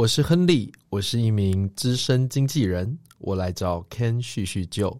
我是亨利，我是一名资深经纪人，我来找 Ken 叙叙旧。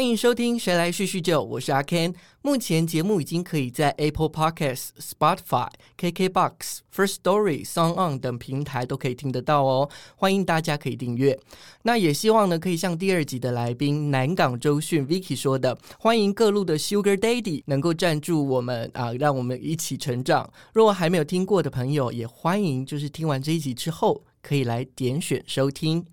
欢迎收听《谁来叙叙旧》，我是阿 Ken。目前节目已经可以在 Apple Podcasts、Spotify、KKBox、First Story、Song On 等平台都可以听得到哦。欢迎大家可以订阅。那也希望呢，可以像第二集的来宾南港周迅 Vicky 说的，欢迎各路的 Sugar Daddy 能够赞助我们啊，让我们一起成长。如果还没有听过的朋友，也欢迎就是听完这一集之后，可以来点选收听。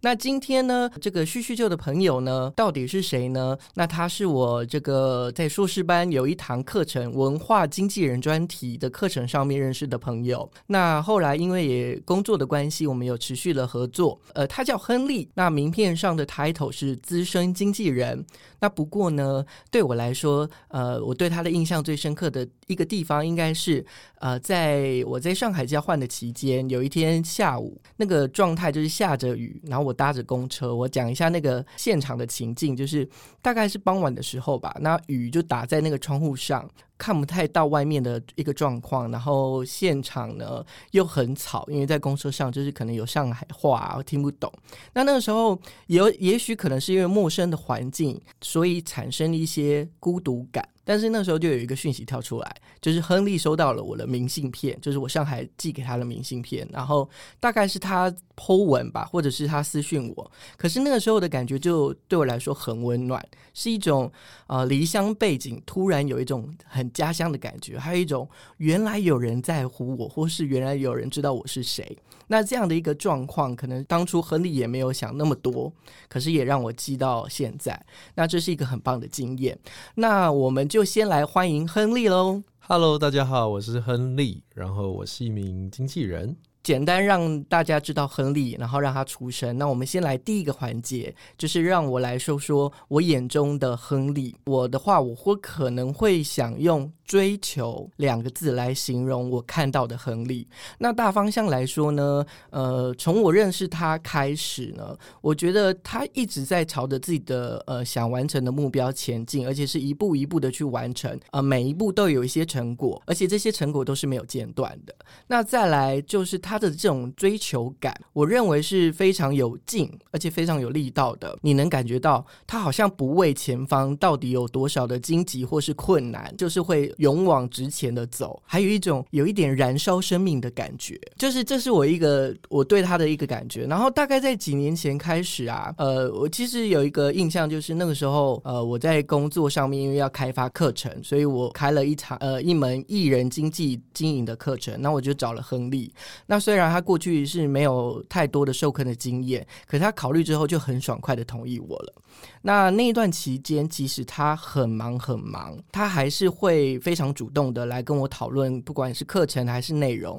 那今天呢，这个叙叙旧的朋友呢，到底是谁呢？那他是我这个在硕士班有一堂课程文化经纪人专题的课程上面认识的朋友。那后来因为也工作的关系，我们有持续了合作。呃，他叫亨利，那名片上的 title 是资深经纪人。那不过呢，对我来说，呃，我对他的印象最深刻的一个地方，应该是呃，在我在上海交换的期间，有一天下午，那个状态就是下着雨，然后我搭着公车，我讲一下那个现场的情境，就是大概是傍晚的时候吧，那雨就打在那个窗户上。看不太到外面的一个状况，然后现场呢又很吵，因为在公车上就是可能有上海话我听不懂。那那个时候有也许可能是因为陌生的环境，所以产生一些孤独感。但是那时候就有一个讯息跳出来，就是亨利收到了我的明信片，就是我上海寄给他的明信片，然后大概是他剖文吧，或者是他私讯我。可是那个时候的感觉就对我来说很温暖，是一种呃离乡背景突然有一种很家乡的感觉，还有一种原来有人在乎我，或是原来有人知道我是谁。那这样的一个状况，可能当初亨利也没有想那么多，可是也让我记到现在。那这是一个很棒的经验。那我们就先来欢迎亨利喽。Hello，大家好，我是亨利，然后我是一名经纪人。简单让大家知道亨利，然后让他出生。那我们先来第一个环节，就是让我来说说我眼中的亨利。我的话，我会可能会想用。追求两个字来形容我看到的亨利。那大方向来说呢，呃，从我认识他开始呢，我觉得他一直在朝着自己的呃想完成的目标前进，而且是一步一步的去完成，呃，每一步都有一些成果，而且这些成果都是没有间断的。那再来就是他的这种追求感，我认为是非常有劲，而且非常有力道的。你能感觉到他好像不畏前方到底有多少的荆棘或是困难，就是会。勇往直前的走，还有一种有一点燃烧生命的感觉，就是这是我一个我对他的一个感觉。然后大概在几年前开始啊，呃，我其实有一个印象，就是那个时候，呃，我在工作上面因为要开发课程，所以我开了一场呃一门艺人经济经营的课程。那我就找了亨利。那虽然他过去是没有太多的授课的经验，可他考虑之后就很爽快的同意我了。那那一段期间，即使他很忙很忙，他还是会非常主动的来跟我讨论，不管是课程还是内容，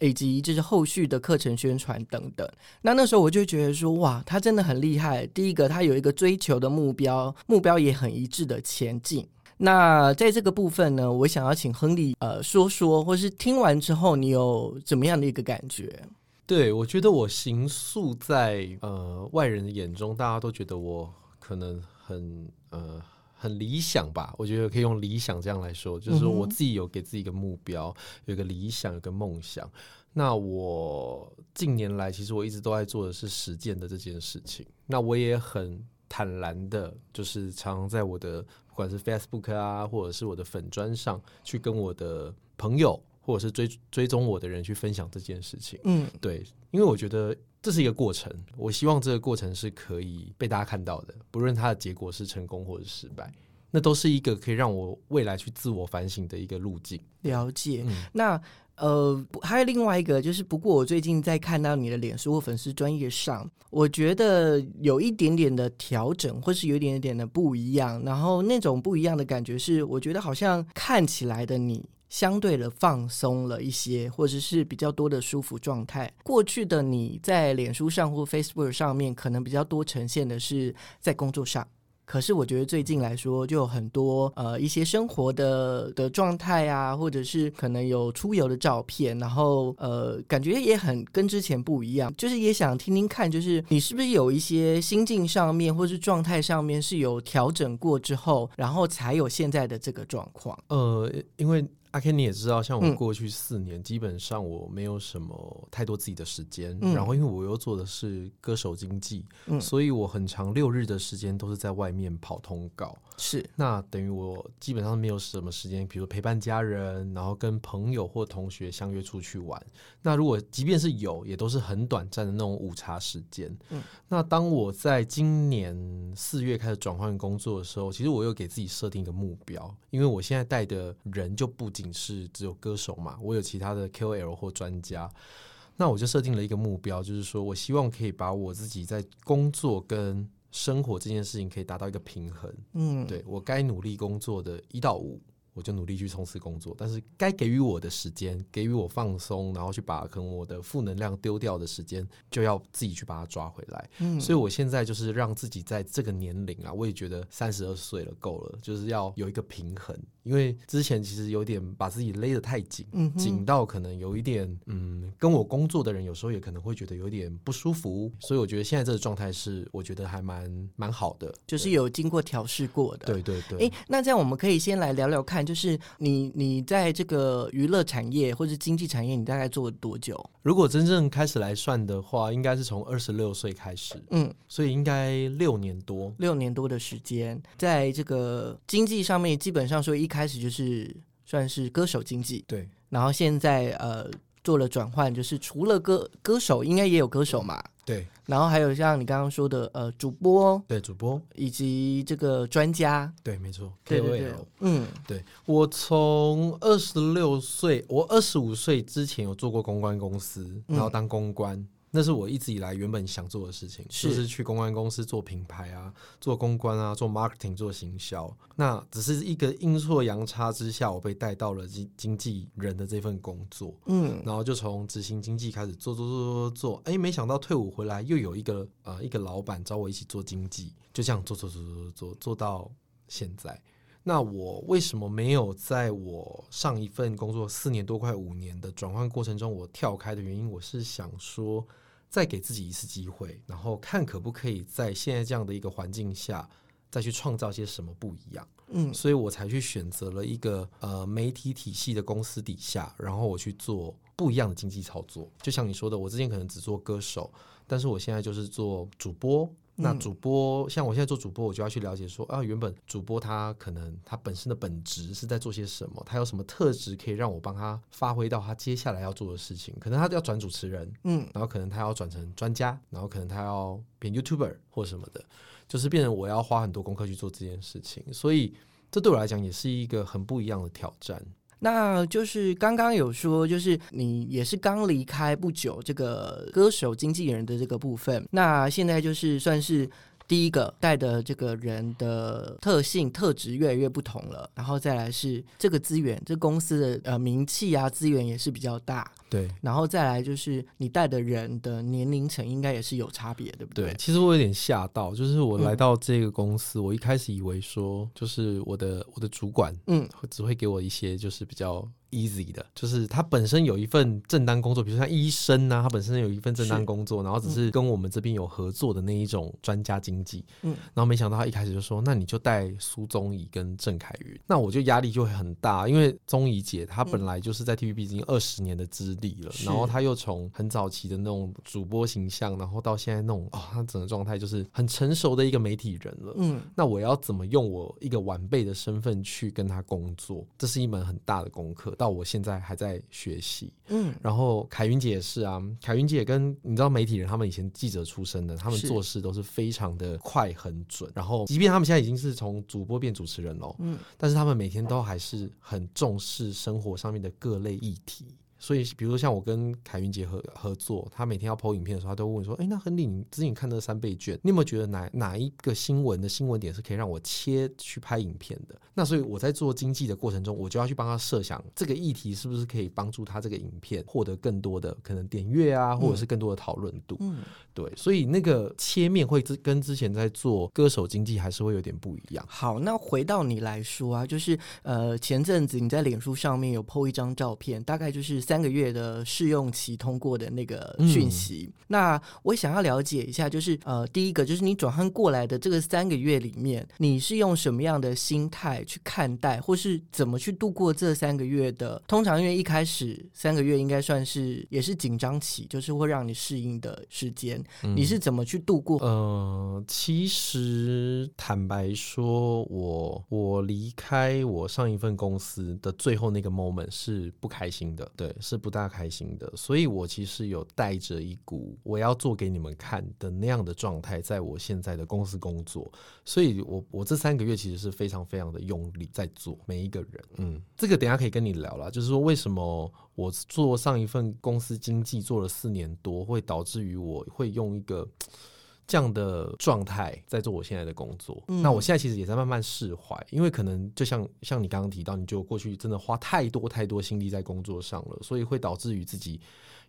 以及就是后续的课程宣传等等。那那时候我就觉得说，哇，他真的很厉害。第一个，他有一个追求的目标，目标也很一致的前进。那在这个部分呢，我想要请亨利呃说说，或是听完之后你有怎么样的一个感觉？对我觉得我行塑在呃外人的眼中，大家都觉得我。可能很呃很理想吧，我觉得可以用理想这样来说，就是说我自己有给自己一个目标，有一个理想，有个梦想。那我近年来其实我一直都在做的是实践的这件事情。那我也很坦然的，就是常常在我的不管是 Facebook 啊，或者是我的粉砖上去跟我的朋友，或者是追追踪我的人去分享这件事情。嗯，对，因为我觉得。这是一个过程，我希望这个过程是可以被大家看到的，不论它的结果是成功或者失败，那都是一个可以让我未来去自我反省的一个路径。了解。那呃，还有另外一个，就是不过我最近在看到你的脸书或粉丝专业上，我觉得有一点点的调整，或是有一点点的不一样。然后那种不一样的感觉是，我觉得好像看起来的你。相对的放松了一些，或者是比较多的舒服状态。过去的你在脸书上或 Facebook 上面，可能比较多呈现的是在工作上，可是我觉得最近来说，就有很多呃一些生活的的状态啊，或者是可能有出游的照片，然后呃感觉也很跟之前不一样，就是也想听听看，就是你是不是有一些心境上面或是状态上面是有调整过之后，然后才有现在的这个状况。呃，因为。阿 Ken，你也知道，像我嗯过去四年，基本上我没有什么太多自己的时间。嗯然后，因为我又做的是歌手经济，嗯所以我很长六日的时间都是在外面跑通告。是，那等于我基本上没有什么时间，比如陪伴家人，然后跟朋友或同学相约出去玩。那如果即便是有，也都是很短暂的那种午茶时间。嗯那当我在今年四月开始转换工作的时候，其实我又给自己设定一个目标，因为我现在带的人就不仅是只有歌手嘛，我有其他的 KOL 或专家。那我就设定了一个目标，就是说我希望可以把我自己在工作跟生活这件事情可以达到一个平衡。嗯，对我该努力工作的一到五，我就努力去冲刺工作，但是该给予我的时间，给予我放松，然后去把可能我的负能量丢掉的时间，就要自己去把它抓回来。嗯，所以我现在就是让自己在这个年龄啊，我也觉得三十二岁了够了，就是要有一个平衡，因为之前其实有点把自己勒得太紧。嗯紧到可能有一点，嗯，跟我工作的人有时候也可能会觉得有点不舒服，所以我觉得现在这个状态是我觉得还蛮蛮好的，就是有经过调试过的。对对对。哎，那这样我们可以先来聊聊看，就是你你在这个娱乐产业或者经济产业，你大概做了多久？如果真正开始来算的话，应该是从二十六岁开始，嗯，所以应该六年多。六年多的时间，在这个经济上面，基本上说一开始就是算是歌手经济，对。然后现在呃做了转换，就是除了歌歌手，应该也有歌手嘛，对。然后还有像你刚刚说的呃主播对，主播。以及这个专家，对，没错对对对。KOL，嗯。对我从二十六岁，我二十五岁之前有做过公关公司，嗯。然后当公关。那是我一直以来原本想做的事情，是就是去公关公司做品牌啊，做公关啊，做 marketing，做行销。那只是一个阴错阳差之下，我被带到了经经纪人的这份工作。嗯然后就从执行经济开始做做做做做，哎，没想到退伍回来又有一个呃一个老板找我一起做经济，就这样做做做做做做做到现在。那我为什么没有在我上一份工作四年多快五年的转换过程中我跳开的原因？我是想说，再给自己一次机会，然后看可不可以在现在这样的一个环境下，再去创造些什么不一样。嗯所以我才去选择了一个呃媒体体系的公司底下，然后我去做不一样的经济操作。就像你说的，我之前可能只做歌手，但是我现在就是做主播。那嗯。主播像我现在做主播，我就要去了解说啊，原本主播他可能他本身的本职是在做些什么，他有什么特质可以让我帮他发挥到他接下来要做的事情。可能他要转主持人，嗯。然后可能他要转成专家，然后可能他要变 YouTuber 或什么的，就是变成我要花很多功课去做这件事情，所以这对我来讲也是一个很不一样的挑战。那就是刚刚有说，就是你也是刚离开不久这个歌手经纪人的这个部分，那现在就是算是。第一个带的这个人的特性特质越来越不同了，然后再来是这个资源，这公司的呃名气啊资源也是比较大，对然后再来就是你带的人的年龄层应该也是有差别，对不对，对？其实我有点吓到，就是我嗯来到这个公司，我一开始以为说，就是我的我的主管嗯会只会给我一些就是比较 easy 的，就是他本身有一份正当工作，比如说像医生啊，他本身有一份正当工作，然后只是跟我们这边有合作的那一种专家经济，嗯然后没想到他一开始就说，那你就带苏宗仪跟郑凯云，那我就压力就会很大，因为宗仪姐她本来就是在 TVB 已经二十年的资历了，然后她又从很早期的那种主播形象，然后到现在那种哦，她整个状态就是很成熟的一个媒体人了。嗯那我要怎么用我一个晚辈的身份去跟她工作？这是一门很大的功课，到我现在还在学习。嗯然后凯云姐也是啊，凯云姐跟你知道媒体人，他们以前记者出身的，他们做事都是非常的快很准。然后，即便他们现在已经是从主播变主持人了，嗯但是他们每天都还是很重视生活上面的各类议题。所以，比如说像我跟凯云杰合合作，他每天要抛影片的时候，他都问说：“哎，那亨利，你之前看那三倍券，你有没有觉得哪哪一个新闻的新闻点是可以让我切去拍影片的？”那所以我在做经济的过程中，我就要去帮他设想这个议题是不是可以帮助他这个影片获得更多的可能点阅啊，或者是更多的讨论度。嗯，对，所以那个切面会之跟之前在做歌手经济还是会有点不一样。好，那回到你来说啊，就是呃前阵子你在脸书上面有 PO 一张照片，大概就是三个月的试用期通过的那个讯息。那我想要了解一下，就是呃第一个就是你转换过来的这个三个月里面，你是用什么样的心态？去看待，或是怎么去度过这三个月的？通常因为一开始三个月应该算是也是紧张期，就是会让你适应的时间。你是怎么去度过？呃，其实坦白说，我我离开我上一份公司的最后那个 moment 是不开心的，对，是不大开心的。所以我其实有带着一股我要做给你们看的那样的状态，在我现在的公司工作。所以我我这三个月其实是非常非常的用。用力在做每一个人，嗯，这个等下可以跟你聊了。就是说，为什么我做上一份公司经济做了四年多，会导致于我会用一个这样的状态在做我现在的工作？那我现在其实也在慢慢释怀，因为可能就像像你刚刚提到，你就过去真的花太多太多心力在工作上了，所以会导致于自己。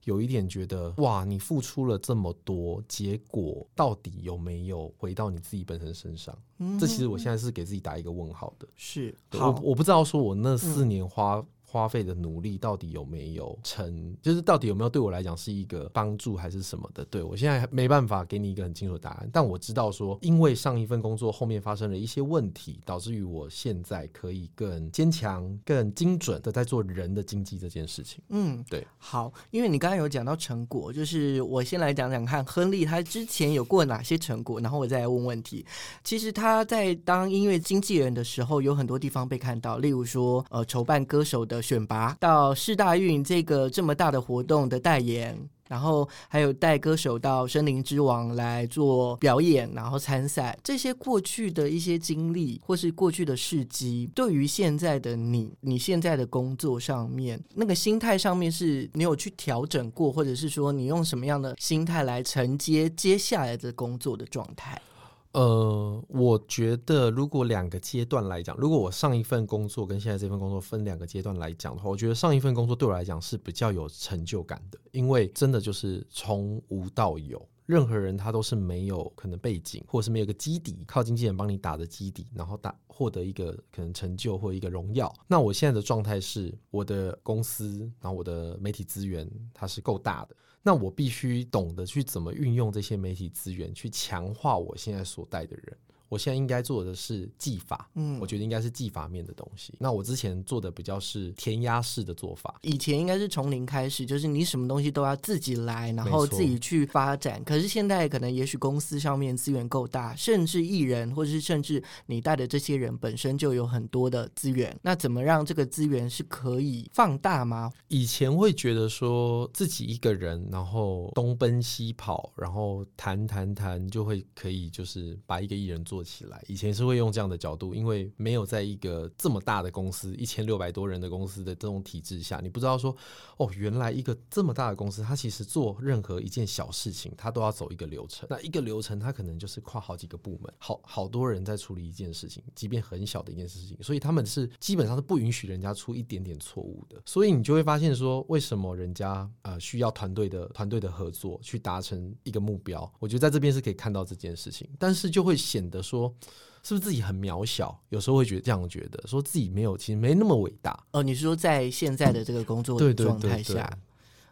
有一点觉得哇，你付出了这么多，结果到底有没有回到你自己本身身上？这其实我现在是给自己打一个问号的。是，我我不知道说我那四年花。花费的努力到底有没有成？就是到底有没有对我来讲是一个帮助还是什么的？对我现在没办法给你一个很清楚的答案。但我知道说，因为上一份工作后面发生了一些问题，导致于我现在可以更坚强、更精准的在做人的经济这件事情。嗯，对。好，因为你刚刚有讲到成果，就是我先来讲讲看，亨利他之前有过哪些成果，然后我再来问问题。其实他在当音乐经纪人的时候，有很多地方被看到，例如说，呃，筹办歌手的。选拔到世大运这个这么大的活动的代言，然后还有带歌手到森林之王来做表演，然后参赛，这些过去的一些经历或是过去的事迹，对于现在的你，你现在的工作上面那个心态上面，是你有去调整过，或者是说你用什么样的心态来承接接下来的工作的状态？呃，我觉得如果两个阶段来讲，如果我上一份工作跟现在这份工作分两个阶段来讲的话，我觉得上一份工作对我来讲是比较有成就感的，因为真的就是从无到有，任何人他都是没有可能背景，或者是没有个基底，靠经纪人帮你打的基底，然后打获得一个可能成就或一个荣耀。那我现在的状态是，我的公司，然后我的媒体资源它是够大的。那我必须懂得去怎么运用这些媒体资源，去强化我现在所带的人。我现在应该做的是技法，嗯，我觉得应该是技法面的东西。那我之前做的比较是填鸭式的做法，以前应该是从零开始，就是你什么东西都要自己来，然后自己去发展。可是现在可能也许公司上面资源够大，甚至艺人或者是甚至你带的这些人本身就有很多的资源。那怎么让这个资源是可以放大吗？以前会觉得说自己一个人，然后东奔西跑，然后谈谈谈就会可以，就是把一个艺人做。做起来，以前是会用这样的角度，因为没有在一个这么大的公司，一千六百多人的公司的这种体制下，你不知道说，哦，原来一个这么大的公司，它其实做任何一件小事情，它都要走一个流程。那一个流程，它可能就是跨好几个部门，好好多人在处理一件事情，即便很小的一件事情，所以他们是基本上是不允许人家出一点点错误的。所以你就会发现说，为什么人家呃需要团队的团队的合作去达成一个目标？我觉得在这边是可以看到这件事情，但是就会显得。说是不是自己很渺小？有时候会觉得这样觉得，说自己没有，其实没那么伟大。哦，你是说在现在的这个工作状态下？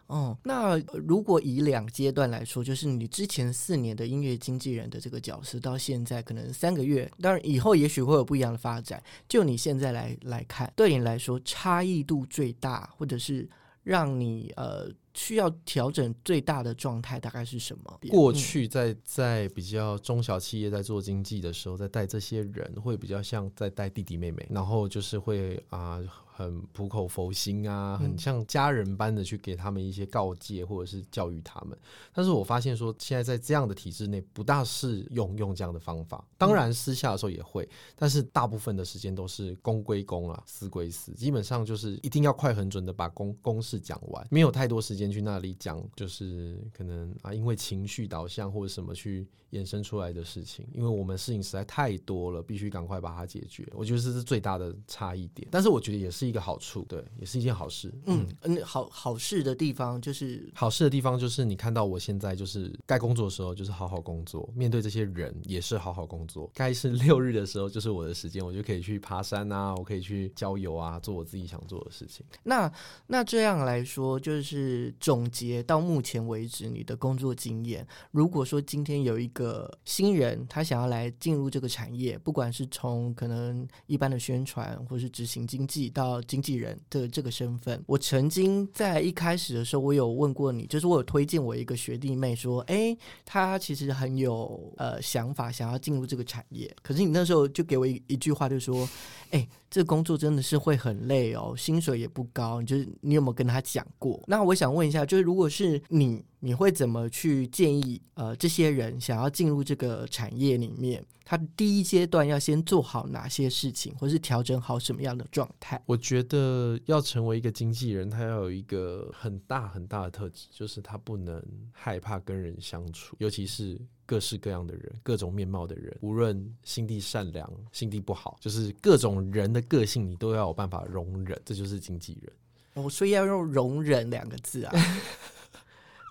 哦，那如果以两阶段来说，就是你之前四年的音乐经纪人的这个角色，到现在可能三个月，当然以后也许会有不一样的发展。就你现在来来看，对你来说差异度最大，或者是让你呃。需要调整最大的状态大概是什么？过去在在比较中小企业在做经济的时候，在带这些人会比较像在带弟弟妹妹，然后就是会啊很苦口佛心啊，很像家人般的去给他们一些告诫或者是教育他们。但是我发现说，现在在这样的体制内，不大适用用这样的方法。当然私下的时候也会，但是大部分的时间都是公归公啊，私归私，基本上就是一定要快很准的把公公事讲完，没有太多时间去那里讲，就是可能啊，因为情绪导向或者什么去衍生出来的事情。因为我们事情实在太多了，必须赶快把它解决。我觉得这是最大的差异点，但是我觉得也是一个好处，对，也是一件好事。嗯嗯，好好事的地方就是好事的地方就是你看到我现在就是该工作的时候就是好好工作，面对这些人也是好好工作。该是六日的时候就是我的时间，我就可以去爬山啊，我可以去郊游啊，做我自己想做的事情。那那这样来说，就是总结到目前为止你的工作经验。如果说今天有一个新人，他想要来进入这个产业，不管是从可能一般的宣传，或是执行经济到经纪人的这个身份，我曾经在一开始的时候，我有问过你，就是我有推荐我一个学弟妹说，哎，他其实很有呃想法，想要进入这个产业。可是你那时候就给我一一句话，就说，哎，这个工作真的是会很累哦，薪水也不高。你就是你有没有跟他讲过？那我想问一下，就是如果是你。你会怎么去建议？呃，这些人想要进入这个产业里面，他第一阶段要先做好哪些事情，或是调整好什么样的状态？我觉得要成为一个经纪人，他要有一个很大很大的特质，就是他不能害怕跟人相处，尤其是各式各样的人、各种面貌的人，无论心地善良、心地不好，就是各种人的个性，你都要有办法容忍。这就是经纪人。哦，所以要用“容忍”两个字啊。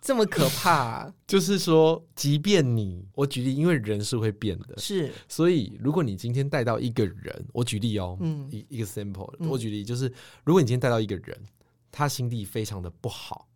这么可怕，就是说，即便你，我举例，因为人是会变的，是，所以如果你今天带到一个人，我举例哦，嗯，一一个 sample，我举例就是，如果你今天带到一个人，他心地非常的不好。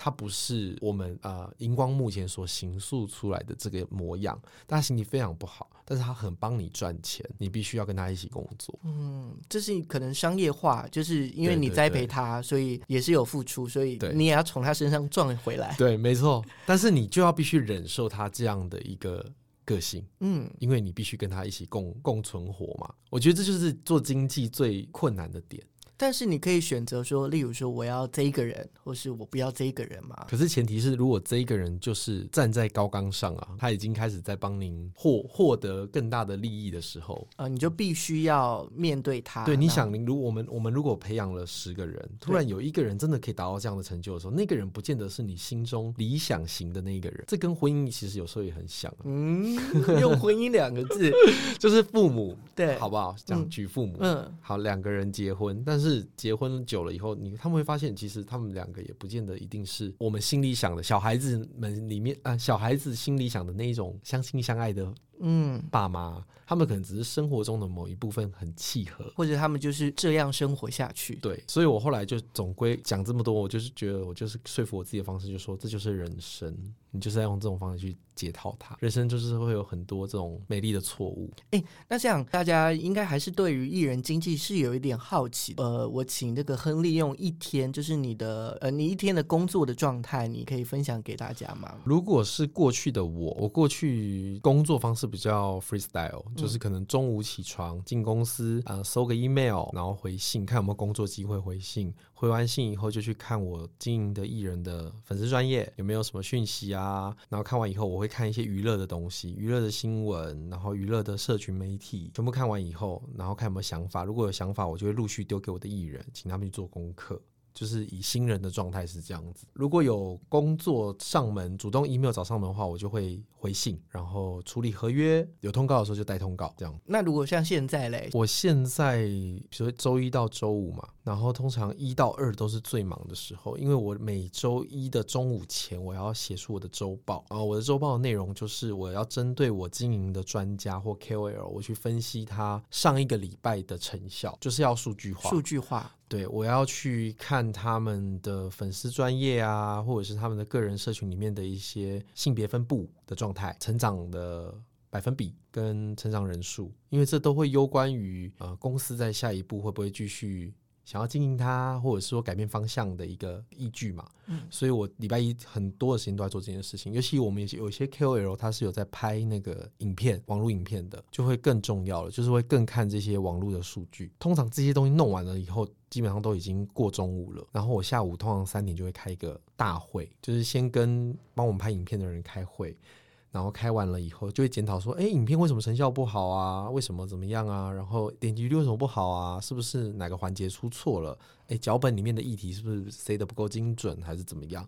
他不是我们呃荧光目前所形塑出来的这个模样，但他心情非常不好，但是他很帮你赚钱，你必须要跟他一起工作。嗯，这是可能商业化，就是因为你栽培他，所以也是有付出，所以你也要从他身上赚回来。对，没错。但是你就要必须忍受他这样的一个个性，嗯，因为你必须跟他一起共共存活嘛。我觉得这就是做经济最困难的点。但是你可以选择说，例如说我要这一个人，或是我不要这一个人嘛。可是前提是，如果这一个人就是站在高岗上啊，他已经开始在帮您获获得更大的利益的时候，啊，你就必须要面对他。对，你想，如我们我们如果培养了十个人，突然有一个人真的可以达到这样的成就的时候，那个人不见得是你心中理想型的那一个人。这跟婚姻其实有时候也很像。嗯，用婚姻两个字，就是父母，对，好不好？讲举父母，嗯，好，两个人结婚，但是。是结婚久了以后，你他们会发现，其实他们两个也不见得一定是我们心里想的小孩子们里面啊，小孩子心里想的那一种相亲相爱的。嗯，爸妈他们可能只是生活中的某一部分很契合，或者他们就是这样生活下去。对，所以我后来就总归讲这么多，我就是觉得我就是说服我自己的方式，就说这就是人生，你就是要用这种方式去解套它。人生就是会有很多这种美丽的错误。哎，那这样大家应该还是对于艺人经济是有一点好奇。呃，我请那个亨利用一天，就是你的呃，你一天的工作的状态，你可以分享给大家吗？如果是过去的我，我过去工作方式。比较 freestyle，就是可能中午起床进公司啊，收个 email，然后回信，看有没有工作机会回信。回完信以后，就去看我经营的艺人的粉丝专业有没有什么讯息啊。然后看完以后，我会看一些娱乐的东西，娱乐的新闻，然后娱乐的社群媒体，全部看完以后，然后看有没有想法。如果有想法，我就会陆续丢给我的艺人，请他们去做功课。就是以新人的状态是这样子。如果有工作上门，主动 email 找上门的话，我就会回信，然后处理合约。有通告的时候就带通告，这样。那如果像现在嘞，我现在比如说周一到周五嘛，然后通常一到二都是最忙的时候，因为我每周一的中午前我要写出我的周报啊。我的周报的内容就是我要针对我经营的专家或 KOL，我去分析他上一个礼拜的成效，就是要数据化。数据化。对，我要去看他们的粉丝专业啊，或者是他们的个人社群里面的一些性别分布的状态、成长的百分比跟成长人数，因为这都会攸关于呃公司在下一步会不会继续想要经营它，或者是说改变方向的一个依据嘛。嗯所以我礼拜一很多的时间都在做这件事情，尤其我们也有些 KOL，他是有在拍那个影片、网络影片的，就会更重要了，就是会更看这些网络的数据。通常这些东西弄完了以后，基本上都已经过中午了，然后我下午通常三点就会开一个大会，就是先跟帮我们拍影片的人开会。然后开完了以后，就会检讨说，哎，影片为什么成效不好啊？为什么怎么样啊？然后点击率为什么不好啊？是不是哪个环节出错了？哎，脚本里面的议题是不是塞的不够精准，还是怎么样？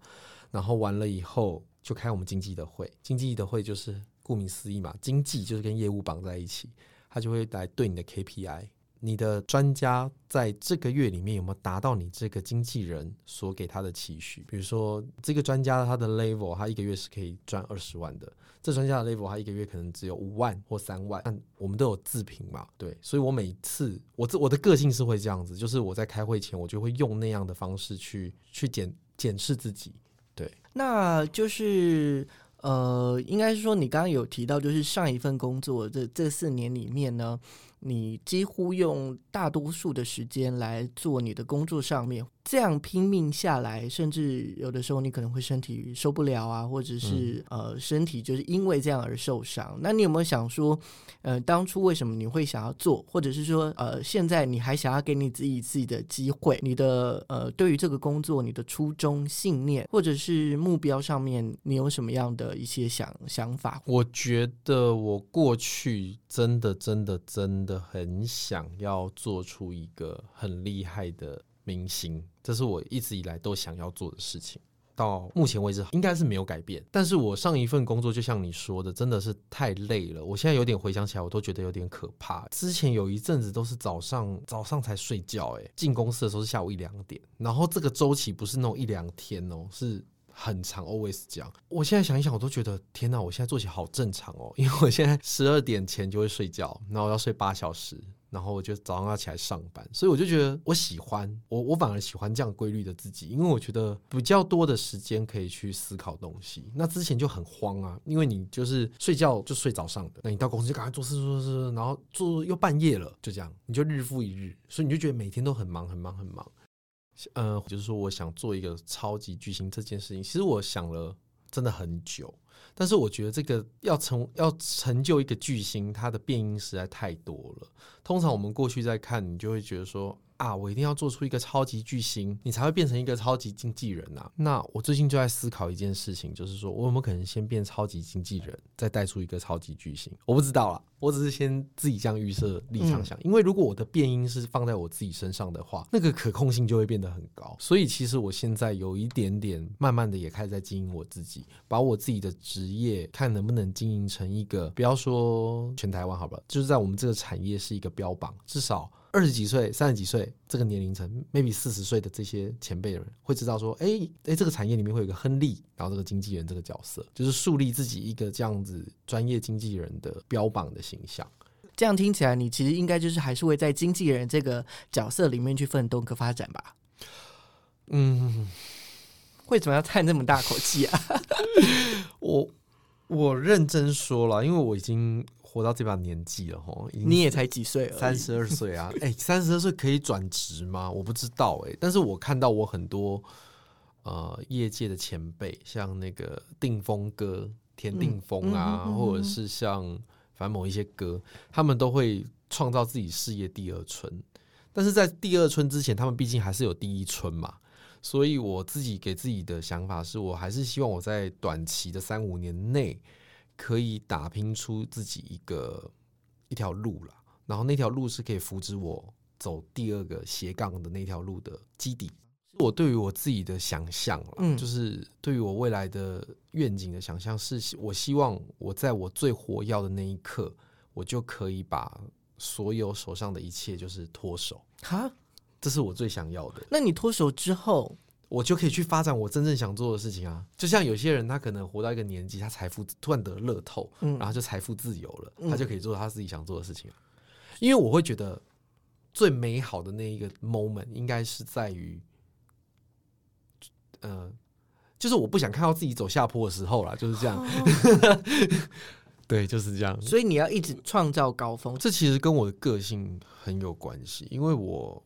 然后完了以后，就开我们经济的会。经济的会就是顾名思义嘛，经济就是跟业务绑在一起，他就会来对你的 KPI。你的专家在这个月里面有没有达到你这个经纪人所给他的期许？比如说，这个专家他的 level，他一个月是可以赚二十万的，这专家的 level 他一个月可能只有五万或三万，但我们都有自评嘛，对，所以我每次我这我的个性是会这样子，就是我在开会前我就会用那样的方式去去检检视自己，对，那就是呃，应该是说你刚刚有提到，就是上一份工作这这四年里面呢，你几乎用大多数的时间来做你的工作上面，这样拼命下来，甚至有的时候你可能会身体受不了啊，或者是、呃身体就是因为这样而受伤。那你有没有想说，呃，当初为什么你会想要做，或者是说呃，现在你还想要给你自己自己的机会，你的呃对于这个工作你的初衷、信念或者是目标上面，你有什么样的一些想想法？我觉得我过去真的真的真的很想要做出一个很厉害的明星，这是我一直以来都想要做的事情。到目前为止应该是没有改变，但是我上一份工作就像你说的，真的是太累了。我现在有点回想起来，我都觉得有点可怕。之前有一阵子都是早上早上才睡觉、欸，进公司的时候是下午一两点，然后这个周期不是那种一两天哦，是很长，always 这样。我现在想一想，我都觉得天哪，我现在作息好正常哦，因为我现在十二点前就会睡觉，然后要睡八小时，然后我就早上要起来上班，所以我就觉得我喜欢我，我反而喜欢这样规律的自己，因为我觉得比较多的时间可以去思考东西。那之前就很慌啊，因为你就是睡觉就睡早上的，那你到公司就赶快做事做事做事，然后做又半夜了，就这样，你就日复一日，所以你就觉得每天都很忙很忙很忙。呃，就是说我想做一个超级巨星这件事情，其实我想了真的很久，但是我觉得这个要成要成就一个巨星，他的变音实在太多了。通常我们过去在看，你就会觉得说啊，我一定要做出一个超级巨星，你才会变成一个超级经纪人啊。那我最近就在思考一件事情，就是说我有没有可能先变超级经纪人，再带出一个超级巨星？我不知道啦，我只是先自己这样预设立场想，因为如果我的变音是放在我自己身上的话，那个可控性就会变得很高。所以其实我现在有一点点慢慢的也开始在经营我自己，把我自己的职业看能不能经营成一个，不要说全台湾好了，就是在我们这个产业是一个标榜，至少。二十几岁、三十几岁这个年龄层，maybe 四十岁的这些前辈人会知道说，哎、哎、这个产业里面会有一个亨利，然后这个经纪人这个角色，就是树立自己一个这样子专业经纪人的标榜的形象。这样听起来，你其实应该就是还是会在经纪人这个角色里面去奋斗和发展吧？嗯，为什么要叹这么大口气啊？我我认真说了，因为我已经活到这把年纪了吼，你也才几岁而已三十二岁啊，哎、三十二岁可以转职吗？我不知道哎、但是我看到我很多呃业界的前辈，像那个定峰哥、田定峰啊，嗯嗯嗯嗯嗯或者是像反正某一些歌，他们都会创造自己事业第二春，但是在第二春之前，他们毕竟还是有第一春嘛。所以我自己给自己的想法是，我还是希望我在短期的三五年内，可以打拼出自己一个一条路啦。然后那条路是可以扶持我走第二个斜杠的那条路的基底。我对于我自己的想象啦，嗯就是对于我未来的愿景的想象，是我希望我在我最活跃的那一刻，我就可以把所有手上的一切就是脱手，哈，这是我最想要的。那你脱手之后，我就可以去发展我真正想做的事情啊。就像有些人，他可能活到一个年纪，他财富突然得了乐透，嗯然后就财富自由了，嗯他就可以做他自己想做的事情了。因为我会觉得最美好的那一个 moment 应该是在于，呃，就是我不想看到自己走下坡的时候啦，就是这样。对，就是这样。所以你要一直创造高峰。这其实跟我的个性很有关系，因为我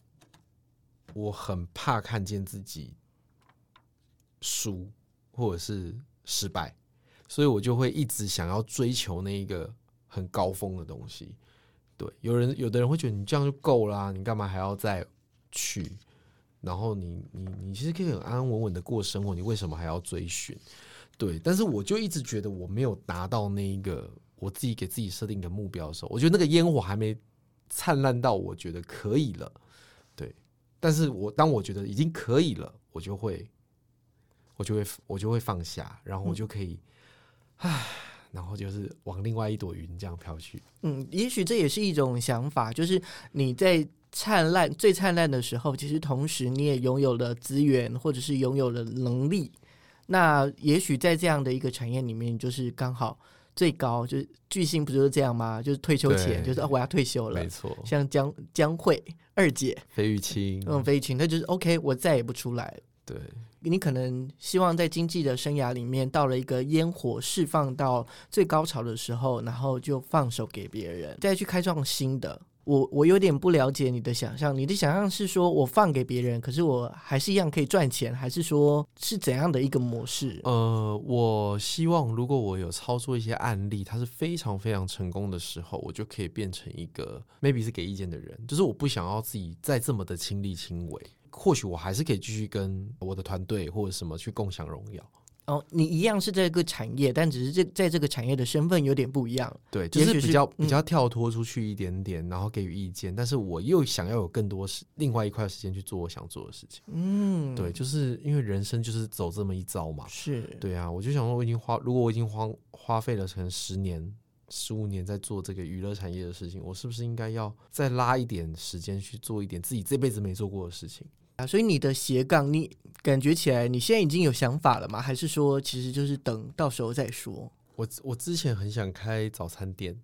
我很怕看见自己输或者是失败，所以我就会一直想要追求那一个很高峰的东西。对，有人有的人会觉得你这样就够啦，你干嘛还要再去？然后你你你其实可以很安安稳稳的过生活，你为什么还要追寻？对，但是我就一直觉得我没有达到那一个我自己给自己设定的目标的时候，我觉得那个烟火还没灿烂到我觉得可以了。对，但是我当我觉得已经可以了，我就会我就会我就会放下，然后我就可以，唉，然后就是往另外一朵云这样飘去。嗯，也许这也是一种想法，就是你在灿烂最灿烂的时候，其实同时你也拥有了资源，或者是拥有了能力。那也许在这样的一个产业里面，就是刚好最高，就是巨星不就是这样吗？就是退休前，就是我要退休了，没错。像江江蕙二姐、费玉清，嗯，费玉清，那就是 OK，我再也不出来。对，你可能希望在经济的生涯里面，到了一个烟火释放到最高潮的时候，然后就放手给别人，再去开创新的。我我有点不了解你的想象，你的想象是说我放给别人，可是我还是一样可以赚钱，还是说是怎样的一个模式？呃，我希望如果我有操作一些案例，它是非常非常成功的时候，我就可以变成一个 maybe 是给意见的人，就是我不想要自己再这么的亲力亲为，或许我还是可以继续跟我的团队或者什么去共享荣耀。哦，你一样是这个产业，但只是这在这个产业的身份有点不一样。对，就是比较比较跳脱出去一点点，然后给予意见。但是我又想要有更多时，另外一块时间去做我想做的事情。嗯，对，就是因为人生就是走这么一遭嘛。是，对啊，我就想说，我已经花，如果我已经花花费了可能十年、十五年在做这个娱乐产业的事情，我是不是应该要再拉一点时间去做一点自己这辈子没做过的事情？啊，所以你的斜杠，你感觉起来你现在已经有想法了吗？还是说其实就是等到时候再说？我我之前很想开早餐店，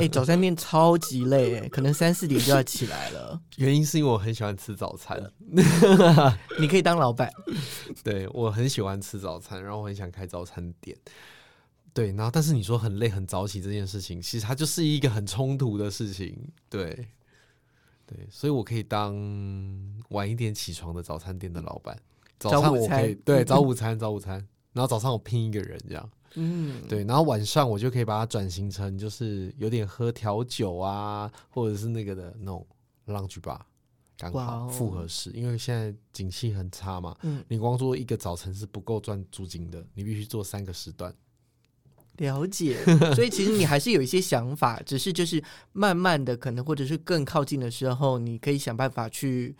哎，早餐店超级累，可能三四点就要起来了。原因是因为我很喜欢吃早餐，你可以当老板。对我很喜欢吃早餐，然后我很想开早餐店。对，然后但是你说很累很早起这件事情，其实它就是一个很冲突的事情。对。对，所以我可以当晚一点起床的早餐店的老板。早上我可以对 早午餐，早午餐，然后早上我拼一个人这样，嗯，对，然后晚上我就可以把它转型成就是有点喝调酒啊，或者是那个的那种 lunch bar，刚好复合式，因为现在景气很差嘛，嗯，你光做一个早晨是不够赚租金的，你必须做三个时段。了解，所以其实你还是有一些想法，只是就是慢慢的，可能或者是更靠近的时候，你可以想办法去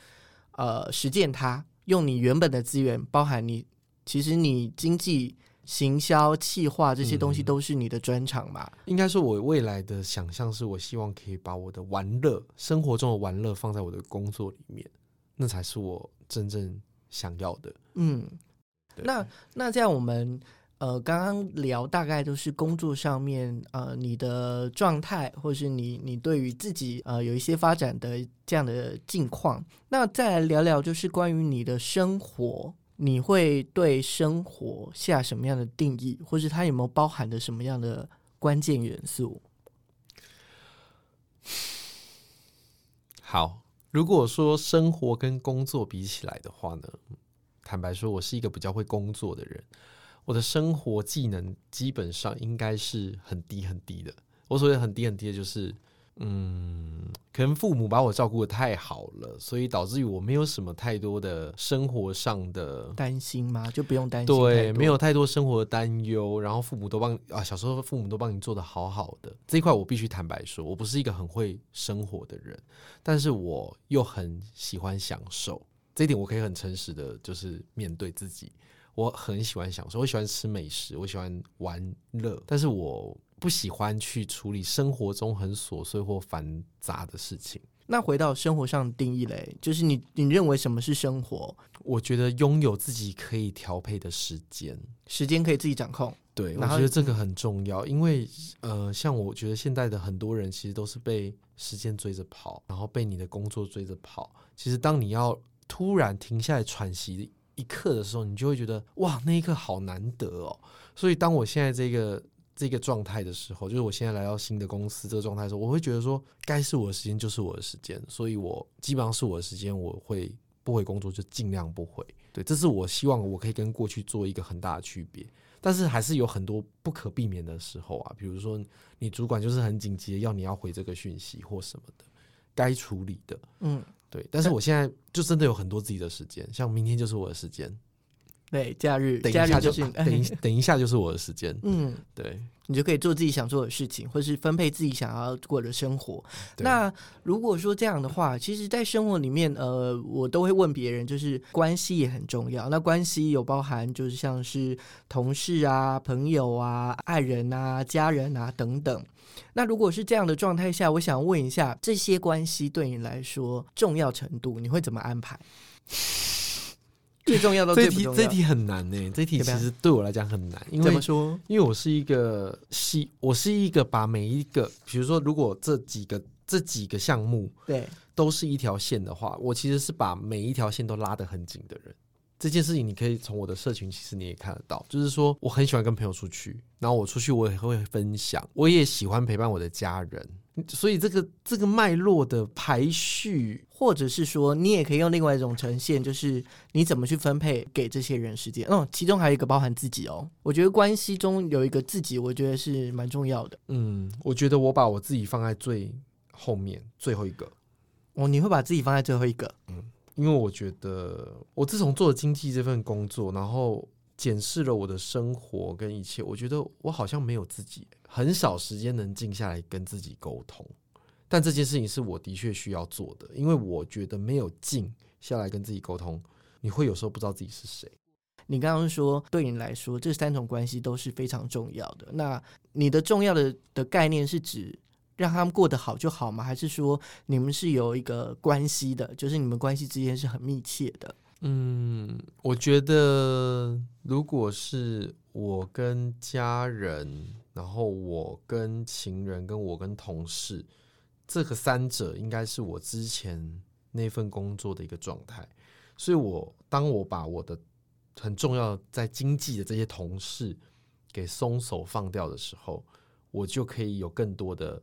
呃实践它，用你原本的资源，包含你其实你经济、行销、企划这些东西都是你的专长嘛。应该说，我未来的想象是我希望可以把我的玩乐、生活中的玩乐放在我的工作里面，那才是我真正想要的。嗯，那那这样我们。呃，刚刚聊大概都是工作上面，呃，你的状态，或是你你对于自己呃有一些发展的这样的境况。那再来聊聊，就是关于你的生活，你会对生活下什么样的定义，或是它有没有包含的什么样的关键元素？好，如果说生活跟工作比起来的话呢，坦白说，我是一个比较会工作的人。我的生活技能基本上应该是很低很低的。我所谓很低很低的，就是嗯，可能父母把我照顾的太好了，所以导致于我没有什么太多的生活上的担心吗？就不用担心，对，没有太多生活的担忧。然后父母都帮啊，小时候父母都帮你做的好好的。这一块我必须坦白说，我不是一个很会生活的人，但是我又很喜欢享受。这一点我可以很诚实的，就是面对自己。我很喜欢享受，我喜欢吃美食，我喜欢玩乐，但是我不喜欢去处理生活中很琐碎或繁杂的事情。那回到生活上定义嘞，就是你你认为什么是生活？我觉得拥有自己可以调配的时间，时间可以自己掌控。对，我觉得这个很重要，因为呃，像我觉得现在的很多人其实都是被时间追着跑，然后被你的工作追着跑。其实当你要突然停下来喘息。一刻的时候，你就会觉得哇，那一刻好难得哦。所以，当我现在这个这个状态的时候，就是我现在来到新的公司这个状态的时候，我会觉得说，该是我的时间就是我的时间，所以我基本上是我的时间，我会不回工作就尽量不回。对，这是我希望我可以跟过去做一个很大的区别。但是还是有很多不可避免的时候啊，比如说你主管就是很紧急的要你要回这个讯息或什么的，该处理的，嗯，对。但是我现在就真的有很多自己的时间，像明天就是我的时间，对，假日等一下假日就就是等一 等一下就是我的时间，嗯，对。你就可以做自己想做的事情，或是分配自己想要过的生活。那如果说这样的话，其实，在生活里面，呃，我都会问别人，就是关系也很重要。那关系有包含，就是像是同事啊、朋友啊、爱人啊、家人啊等等。那如果是这样的状态下，我想问一下，这些关系对你来说重要程度，你会怎么安排？最重要的这题？这题很难呢、这题其实对我来讲很难，因为怎么说？因为我是一个系，我是一个把每一个，比如说如果这几个这几个项目对，都是一条线的话，我其实是把每一条线都拉得很紧的人。这件事情你可以从我的社群，其实你也看得到，就是说我很喜欢跟朋友出去，然后我出去我也会分享，我也喜欢陪伴我的家人，所以这个这个脉络的排序，或者是说，你也可以用另外一种呈现，就是你怎么去分配给这些人时间。嗯，其中还有一个包含自己哦。我觉得关系中有一个自己，我觉得是蛮重要的。嗯，我觉得我把我自己放在最后面最后一个，哦，你会把自己放在最后一个。因为我觉得我自从做了经济这份工作，然后检视了我的生活跟一切，我觉得我好像没有自己，很少时间能静下来跟自己沟通。但这件事情是我的确需要做的，因为我觉得没有静下来跟自己沟通，你会有时候不知道自己是谁。你刚刚说，对你来说，这三种关系都是非常重要的。那你的重要的的概念是指让他们过得好就好吗？还是说你们是有一个关系的，就是你们关系之间是很密切的？嗯，我觉得如果是我跟家人，然后我跟情人，跟我跟同事，这个三者应该是我之前那份工作的一个状态。所以我当我把我的很重要在经济的这些同事给松手放掉的时候，我就可以有更多的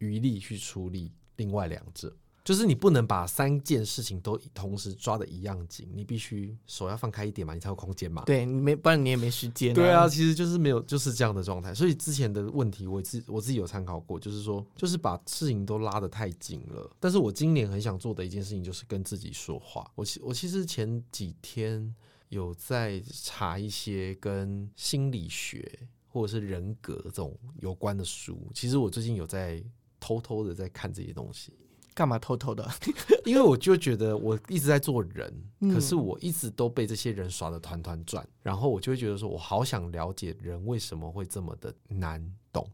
余力去处理另外两者。就是你不能把三件事情都同时抓的一样紧，你必须手要放开一点嘛，你才有空间嘛。对你没，不然你也没时间、对啊，，其实就是没有，就是这样的状态。所以之前的问题，我自我自己有参考过，就是说，就是把事情都拉得太紧了。但是我今年很想做的一件事情，就是跟自己说话。我其我其实前几天有在查一些跟心理学或者是人格这种有关的书。其实我最近有在偷偷的在看这些东西。干嘛偷偷的？因为我就觉得我一直在做人，嗯可是我一直都被这些人耍的团团转，然后我就会觉得说，我好想了解人为什么会这么的难懂。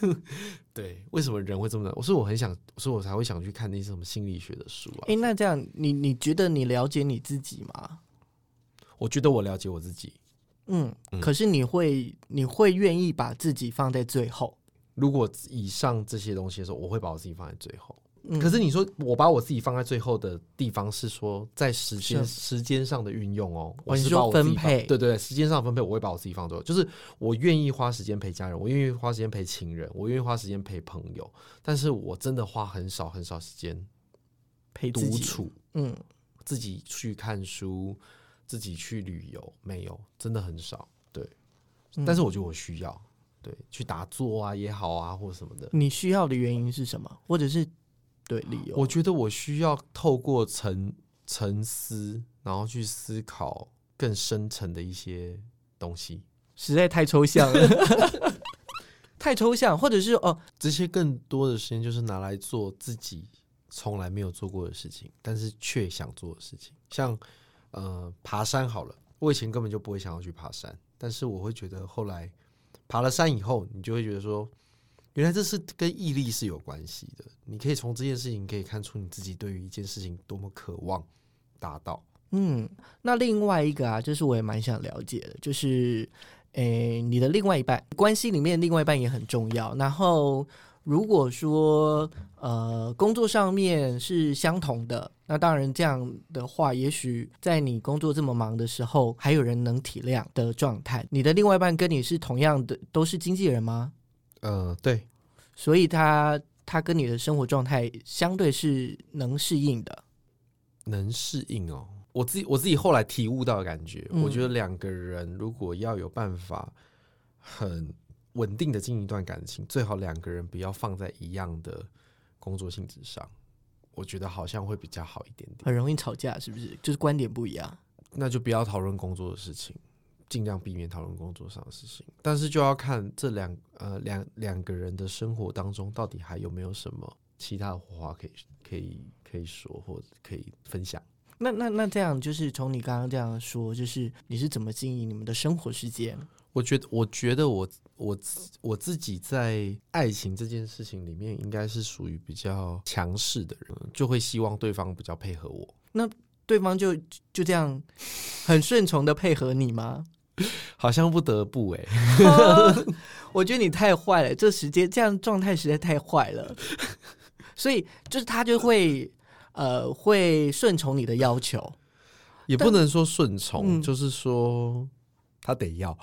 对，为什么人会这么难？我说我很想，所以我才会想去看那些什么心理学的书啊。哎、那这样，你你觉得你了解你自己吗？我觉得我了解我自己。嗯，嗯可是你会你会愿意把自己放在最后？如果以上这些东西的时候，我会把我自己放在最后。嗯。可是你说我把我自己放在最后的地方是说在时间时间上的运用哦，我是把我自己分配。对对对，时间上分配我会把我自己放最后，就是我愿意花时间陪家人，我愿意花时间陪情人，我愿意花时间陪朋友，但是我真的花很少很少时间陪独，处，嗯，自己去看书，自己去旅游，没有，真的很少。对，嗯。但是我觉得我需要，对，去打坐啊也好啊，或者什么的。你需要的原因是什么？或者是对理由？我觉得我需要透过沉沉思，然后去思考更深层的一些东西。实在太抽象了，太抽象，或者是哦，这些更多的时间就是拿来做自己从来没有做过的事情，但是却想做的事情，像呃爬山好了，我以前根本就不会想要去爬山，但是我会觉得后来爬了山以后，你就会觉得说，原来这是跟毅力是有关系的。你可以从这件事情可以看出你自己对于一件事情多么渴望达到。嗯，那另外一个啊，就是我也蛮想了解的，就是诶，你的另外一半关系里面，另外一半也很重要。然后，如果说呃工作上面是相同的，那当然这样的话，也许在你工作这么忙的时候，还有人能体谅的状态。你的另外一半跟你是同样的，都是经纪人吗？呃，对，所以他他跟你的生活状态相对是能适应的。能适应哦。我自己我自己后来体悟到的感觉，嗯我觉得两个人如果要有办法很稳定的经营一段感情，最好两个人不要放在一样的工作性质上。我觉得好像会比较好一点点。很容易吵架，是不是？就是观点不一样。那就不要讨论工作的事情，尽量避免讨论工作上的事情。但是就要看这两呃两两个人的生活当中，到底还有没有什么其他的火花可以可以可以说或者可以分享。那那那这样，就是从你刚刚这样说，就是你是怎么经营你们的生活时间？我觉得，我觉得我我自我自己在爱情这件事情里面，应该是属于比较强势的人，就会希望对方比较配合我。那对方就就这样很顺从的配合你吗？好像不得不哎、我觉得你太坏了，这时间这样状态实在太坏了。所以就是他就会呃会顺从你的要求，也不能说顺从，嗯就是说他得要，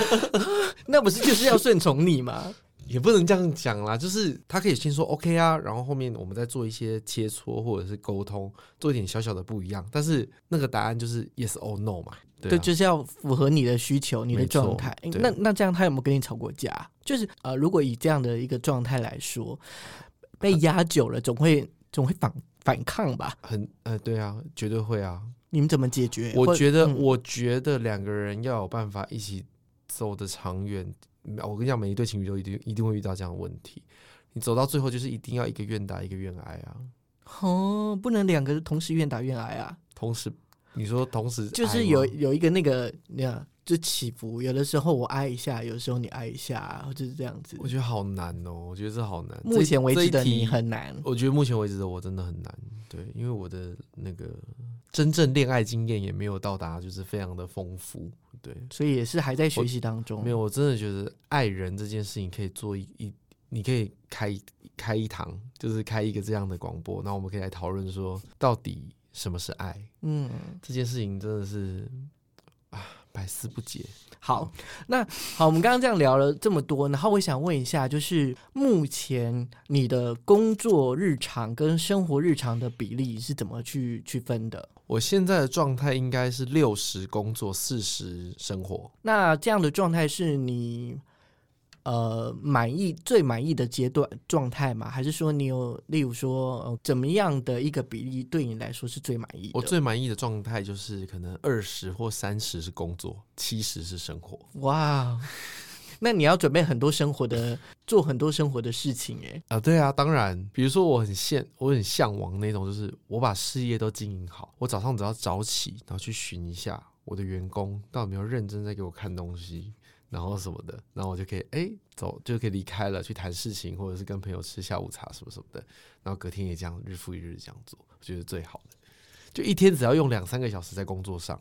那不是就是要顺从你吗？也不能这样讲啦。就是他可以先说 OK 啊，然后后面我们再做一些切磋或者是沟通，做一点小小的不一样。但是那个答案就是 yes or no 嘛，对,、就是要符合你的需求、你的状态。那那这样他有没有跟你吵过架？就是呃，如果以这样的一个状态来说，被压久了，总会总会反反抗吧？很呃对啊，绝对会啊。你们怎么解决？我觉得，嗯我觉得两个人要有办法一起走得长远。我跟你讲，每一对情侣都一定一定会遇到这样的问题。你走到最后，就是一定要一个愿打一个愿挨啊。哦，不能两个同时愿打愿挨啊，同时，你说同时就是有有一个那个那样就起伏，有的时候我挨一下，有的时候你挨一下，或者是这样子我。觉得好难哦，我觉得这好难。目前为止的你很难，我觉得目前为止的我真的很难。对，因为我的那个真正恋爱经验也没有到达，就是非常的丰富。对，所以也是还在学习当中。没有，我真的觉得爱人这件事情可以做一一，你可以开开一堂，就是开一个这样的广播，那我们可以来讨论说，到底什么是爱嗯，这件事情，真的是啊百思不解。好，那好，我们刚刚这样聊了这么多，然后我想问一下，就是目前你的工作日常跟生活日常的比例是怎么去区分的？我现在的状态应该是六十工作，四十生活。那这样的状态是你呃满意最满意的阶段状态吗？还是说你有例如说、呃、怎么样的一个比例对你来说是最满意的？我最满意的状态就是可能二十或三十是工作，七十是生活。哇，那你要准备很多生活的做很多生活的事情哎。啊，对啊，当然，比如说我很羡，我很向往那种，就是我把事业都经营好，我早上只要早起，然后去巡一下我的员工到底有没有认真在给我看东西，然后什么的，然后我就可以哎走，就可以离开了，去谈事情，或者是跟朋友吃下午茶什么什么的，然后隔天也这样日复一日这样做，我觉得最好的，就一天只要用两三个小时在工作上，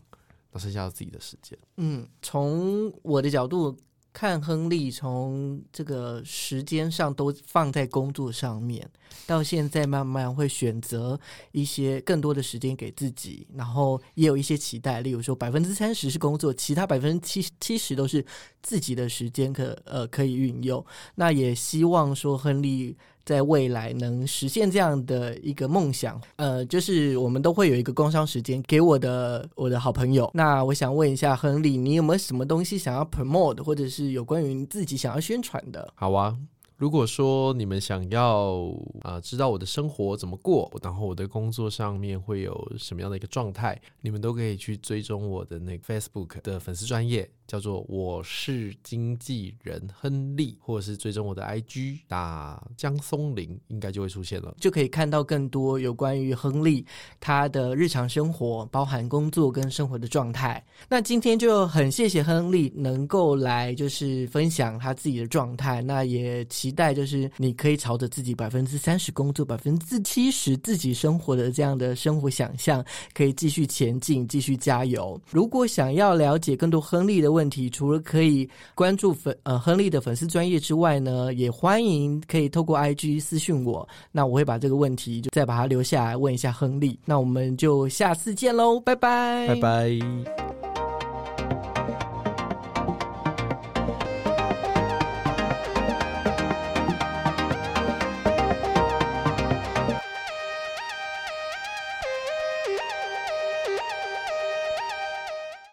那剩下自己的时间。嗯，从我的角度看，亨利从这个时间上都放在工作上面，到现在慢慢会选择一些更多的时间给自己，然后也有一些期待，例如说百分之三十是工作，其他百分之七七十都是自己的时间可呃可以运用。那也希望说亨利。在未来能实现这样的一个梦想，呃，就是我们都会有一个工商时间给我的我的好朋友。那我想问一下亨利，你有没有什么东西想要 promote，或者是有关于你自己想要宣传的？好啊，如果说你们想要啊、知道我的生活怎么过，然后我的工作上面会有什么样的一个状态，你们都可以去追踪我的那个 Facebook 的粉丝专业，叫做我是经纪人亨利，或者是追踪我的 IG 打江松林，应该就会出现了。就可以看到更多有关于亨利他的日常生活，包含工作跟生活的状态。那今天就很谢谢亨利能够来，就是分享他自己的状态。那也期待就是你可以朝着自己百分之三十工作、百分之七十自己生活的这样的生活想象，可以继续前进，继续加油。如果想要了解更多亨利的问题，除了可以关注粉呃亨利的粉丝专业之外呢，也欢迎可以透过 IG 私信我，那我会把这个问题就再把它留下来问一下亨利。那我们就下次见喽，拜拜，拜拜。